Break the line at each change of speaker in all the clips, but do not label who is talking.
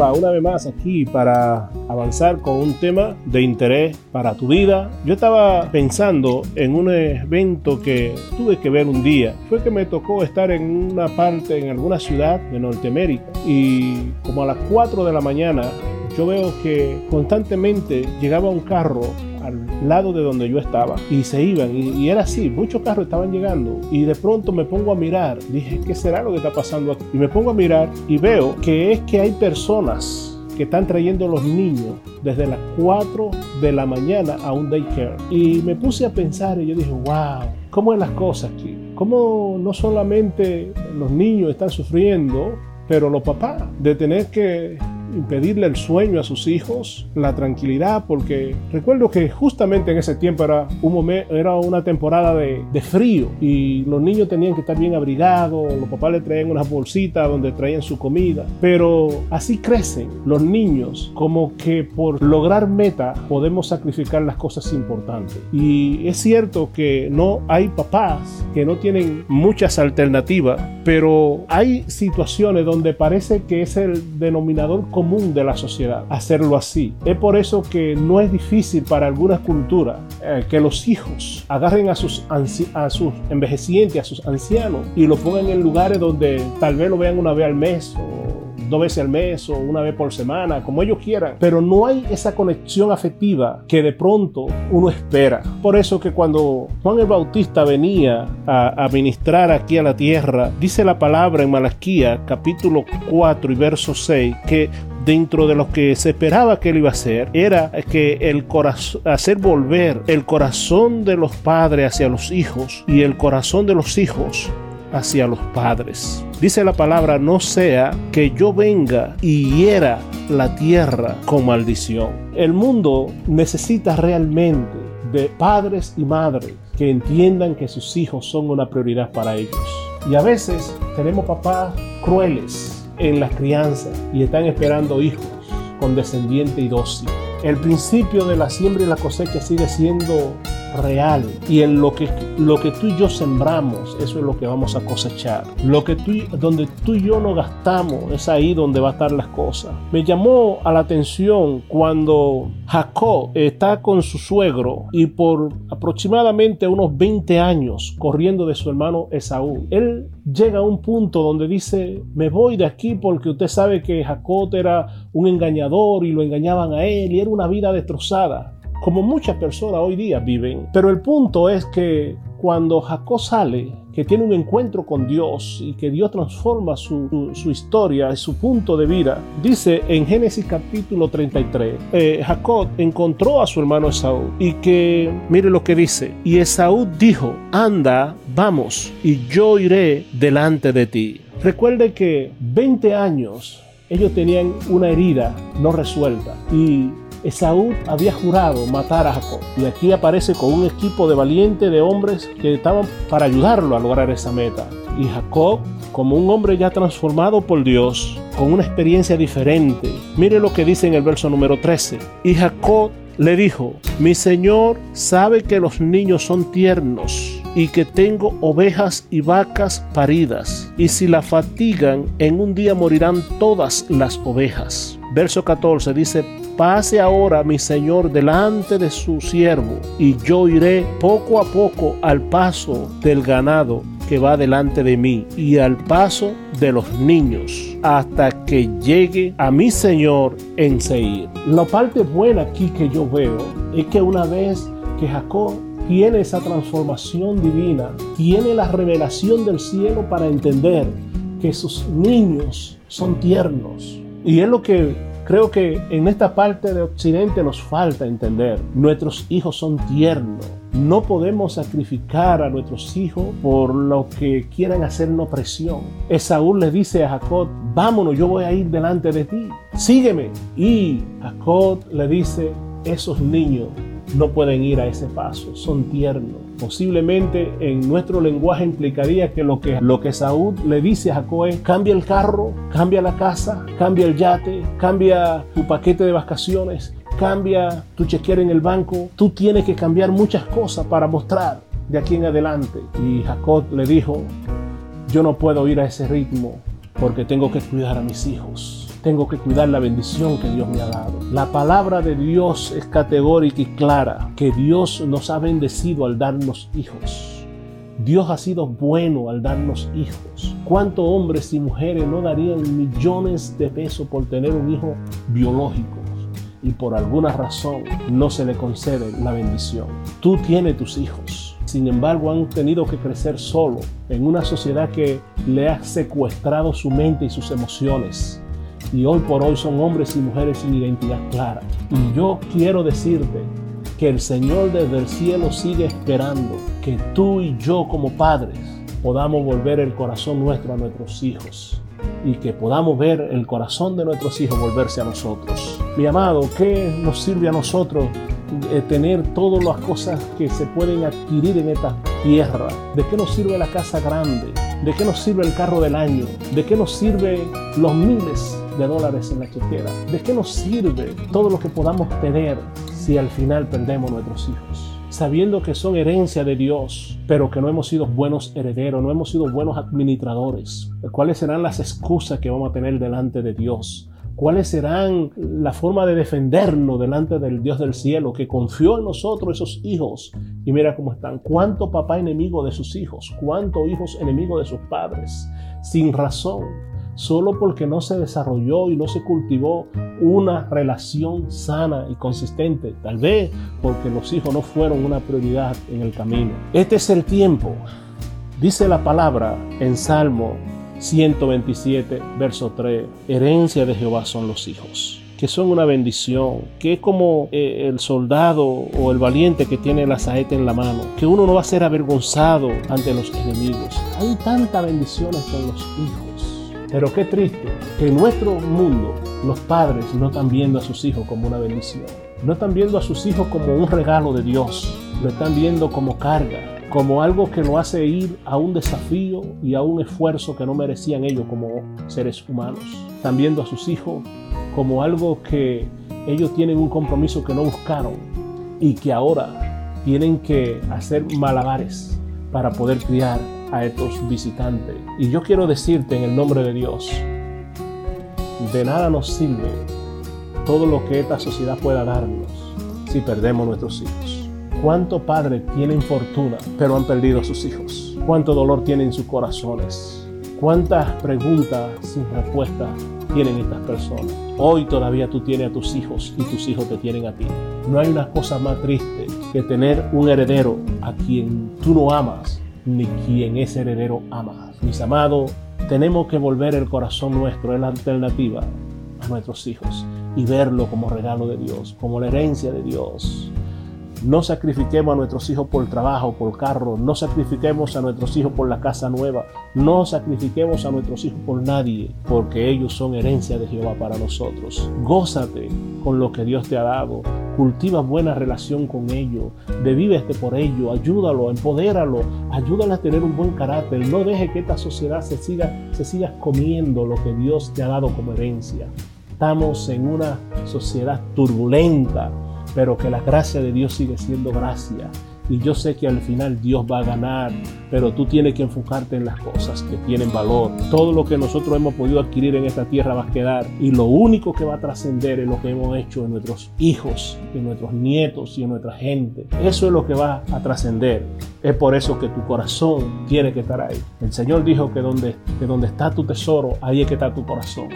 Una vez más aquí para avanzar con un tema de interés para tu vida. Yo estaba pensando en un evento que tuve que ver un día. Fue que me tocó estar en una parte, en alguna ciudad de Norteamérica y como a las 4 de la mañana yo veo que constantemente llegaba un carro al lado de donde yo estaba y se iban y, era así, muchos carros estaban llegando y de pronto me pongo a mirar, dije, ¿qué será lo que está pasando aquí? Y me pongo a mirar y veo que es que hay personas que están trayendo los niños desde las 4 de la mañana a un daycare. Y me puse a pensar y yo dije, wow, ¿cómo es las cosas aquí? ¿Cómo no solamente los niños están sufriendo, pero los papás de tener que impedirle el sueño a sus hijos, la tranquilidad, porque recuerdo que justamente en ese tiempo era, un momento, era una temporada de, de, frío y los niños tenían que estar bien abrigados, los papás le traían unas bolsitas donde traían su comida, pero así crecen los niños como que por lograr meta podemos sacrificar las cosas importantes. Y es cierto que no hay papás que no tienen muchas alternativas, pero hay situaciones donde parece que es el denominador común común de la sociedad hacerlo así. Es por eso que no es difícil para algunas culturas eh, que los hijos agarren a sus, a sus envejecientes, a sus ancianos y lo pongan en lugares donde tal vez lo vean una vez al mes o dos veces al mes o una vez por semana, como ellos quieran, pero no hay esa conexión afectiva que de pronto uno espera. Por eso que cuando Juan el Bautista venía a, a ministrar aquí a la tierra, dice la palabra en Malaquía capítulo 4 y verso 6 que dentro de lo que se esperaba que él iba a hacer era que el hacer volver el corazón de los padres hacia los hijos y el corazón de los hijos hacia los padres. Dice la palabra, no sea que yo venga y hiera la tierra con maldición. El mundo necesita realmente de padres y madres que entiendan que sus hijos son una prioridad para ellos. Y a veces tenemos papás crueles en la crianza y están esperando hijos con descendiente y dócil. El principio de la siembra y la cosecha sigue siendo real y en lo que, lo que tú y yo sembramos, eso es lo que vamos a cosechar. Lo que tú, donde tú y yo no gastamos, es ahí donde va a estar las cosas. Me llamó a la atención cuando Jacob está con su suegro y por aproximadamente unos 20 años corriendo de su hermano Esaú. Él llega a un punto donde dice, me voy de aquí porque usted sabe que Jacob era un engañador y lo engañaban a él y era una vida destrozada como muchas personas hoy día viven. Pero el punto es que cuando Jacob sale, que tiene un encuentro con Dios y que Dios transforma su, su, historia, su punto de vida, dice en Génesis capítulo 33, eh, Jacob encontró a su hermano Esaú y que, mire lo que dice, y Esaú dijo, anda, vamos, y yo iré delante de ti. Recuerde que 20 años ellos tenían una herida no resuelta y Esaú había jurado matar a Jacob y aquí aparece con un equipo de valientes de hombres que estaban para ayudarlo a lograr esa meta. Y Jacob, como un hombre ya transformado por Dios, con una experiencia diferente, mire lo que dice en el verso número 13. Y Jacob le dijo, mi Señor sabe que los niños son tiernos y que tengo ovejas y vacas paridas, y si la fatigan, en un día morirán todas las ovejas. Verso 14 dice, pase ahora mi señor delante de su siervo, y yo iré poco a poco al paso del ganado que va delante de mí y al paso de los niños hasta que llegue a mi Señor en Seir. La parte buena aquí que yo veo es que una vez que Jacob tiene esa transformación divina, tiene la revelación del cielo para entender que sus niños son tiernos. Y es lo que creo que en esta parte de Occidente nos falta entender. Nuestros hijos son tiernos. No podemos sacrificar a nuestros hijos por lo que quieran hacernos presión. Esaú le dice a Jacob, vámonos, yo voy a ir delante de ti, sígueme. Y Jacob le dice, esos niños no pueden ir a ese paso, son tiernos. Posiblemente en nuestro lenguaje implicaría que lo que, lo que Saúl le dice a Jacob es, cambia el carro, cambia la casa, cambia el yate, cambia tu paquete de vacaciones, cambia tu chequera en el banco. Tú tienes que cambiar muchas cosas para mostrar de aquí en adelante. Y Jacob le dijo, yo no puedo ir a ese ritmo porque tengo que cuidar a mis hijos. Tengo que cuidar la bendición que Dios me ha dado. La palabra de Dios es categórica y clara, que Dios nos ha bendecido al darnos hijos. Dios ha sido bueno al darnos hijos. ¿Cuántos hombres y mujeres no darían millones de pesos por tener un hijo biológico? Y por alguna razón no se le concede la bendición. Tú tienes tus hijos. Sin embargo, han tenido que crecer solo en una sociedad que le ha secuestrado su mente y sus emociones y hoy por hoy son hombres y mujeres sin identidad clara. Y yo quiero decirte que el Señor desde el cielo sigue esperando que tú y yo como padres podamos volver el corazón nuestro a nuestros hijos y que podamos ver el corazón de nuestros hijos volverse a nosotros. Mi amado, ¿qué nos sirve a nosotros eh, tener todas las cosas que se pueden adquirir en esta tierra? ¿De qué nos sirve la casa grande? ¿De qué nos sirve el carro del año? ¿De qué nos sirve los miles de dólares en la chequera? ¿De qué nos sirve todo lo que podamos tener si al final perdemos nuestros hijos? Sabiendo que son herencia de Dios, pero que no hemos sido buenos herederos, no hemos sido buenos administradores. ¿Cuáles serán las excusas que vamos a tener delante de Dios? ¿Cuáles serán la forma de defendernos delante del Dios del cielo que confió en nosotros esos hijos? Y mira cómo están. ¿Cuánto papá enemigo de sus hijos? ¿Cuántos hijos enemigos de sus padres? Sin razón solo porque no se desarrolló y no se cultivó una relación sana y consistente, tal vez porque los hijos no fueron una prioridad en el camino. Este es el tiempo, dice la palabra en Salmo 127, verso 3, herencia de Jehová son los hijos que son una bendición, que es como eh, el soldado o el valiente que tiene la saeta en la mano, que uno no va a ser avergonzado ante los enemigos. Hay tantas bendiciones con los hijos. Pero qué triste que en nuestro mundo los padres no están viendo a sus hijos como una bendición. No están viendo a sus hijos como un regalo de Dios. Lo están viendo como carga, como algo que lo hace ir a un desafío y a un esfuerzo que no merecían ellos como seres humanos. Están viendo a sus hijos como algo que ellos tienen un compromiso que no buscaron y que ahora tienen que hacer malabares para poder criar a estos visitantes. Y yo quiero decirte en el nombre de Dios, de nada nos sirve todo lo que esta sociedad pueda darnos si perdemos nuestros hijos. ¿Cuántos padres tienen fortuna pero han perdido sus hijos? ¿Cuánto dolor tienen en sus corazones? ¿Cuántas preguntas sin respuesta tienen estas personas? Hoy todavía tú tienes a tus hijos y tus hijos te tienen a ti. No hay una cosa más triste que tener un heredero a quien tú no amas ni quien ese heredero ama. Mis amados, tenemos que volver el corazón nuestro en la alternativa a nuestros hijos y verlo como regalo de Dios, como la herencia de Dios no sacrifiquemos a nuestros hijos por trabajo, por carro. No sacrifiquemos a nuestros hijos por la casa nueva. No sacrifiquemos a nuestros hijos por nadie, porque ellos son herencia de Jehová para nosotros. Gózate con lo que Dios te ha dado. Cultiva buena relación con ellos. Bebívete por ellos. Ayúdalo, empodéralo. Ayúdalo a tener un buen carácter. No deje que esta sociedad se siga, se siga comiendo lo que Dios te ha dado como herencia. Estamos en una sociedad turbulenta pero que la gracia de Dios sigue siendo gracia y yo sé que al final Dios va a ganar, pero tú tienes que enfocarte en las cosas que tienen valor. Todo lo que nosotros hemos podido adquirir en esta tierra va a quedar y lo único que va a trascender es lo que hemos hecho en nuestros hijos, en nuestros nietos y en nuestra gente. Eso es lo que va a trascender. Es por eso que tu corazón tiene que estar ahí. El Señor dijo que donde, que donde está tu tesoro, ahí es que está tu corazón.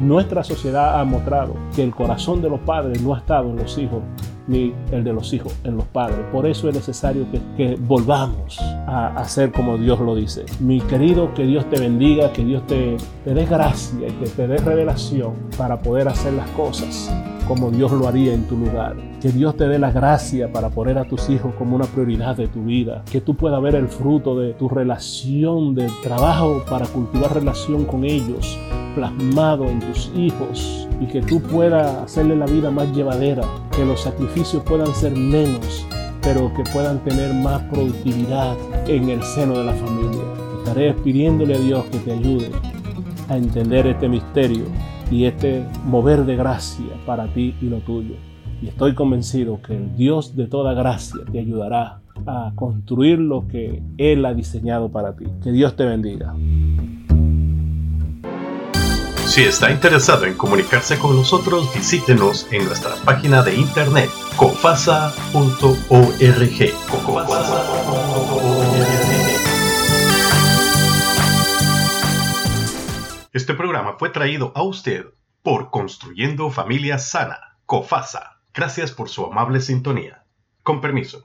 Nuestra sociedad ha mostrado que el corazón de los padres no ha estado en los hijos, ni el de los hijos en los padres. Por eso es necesario que, volvamos a hacer como Dios lo dice. Mi querido, que Dios te bendiga, que Dios te, te dé gracia y que te dé revelación para poder hacer las cosas como Dios lo haría en tu lugar. Que Dios te dé la gracia para poner a tus hijos como una prioridad de tu vida. Que tú puedas ver el fruto de tu relación, del trabajo para cultivar relación con ellos plasmado en tus hijos y que tú puedas hacerle la vida más llevadera, que los sacrificios puedan ser menos, pero que puedan tener más productividad en el seno de la familia. Estaré pidiéndole a Dios que te ayude a entender este misterio y este mover de gracia para ti y lo tuyo. Y estoy convencido que el Dios de toda gracia te ayudará a construir lo que Él ha diseñado para ti. Que Dios te bendiga.
Si está interesado en comunicarse con nosotros, visítenos en nuestra página de internet cofasa.org. Este programa fue traído a usted por Construyendo Familia Sana, COFASA. Gracias por su amable sintonía. Con permiso.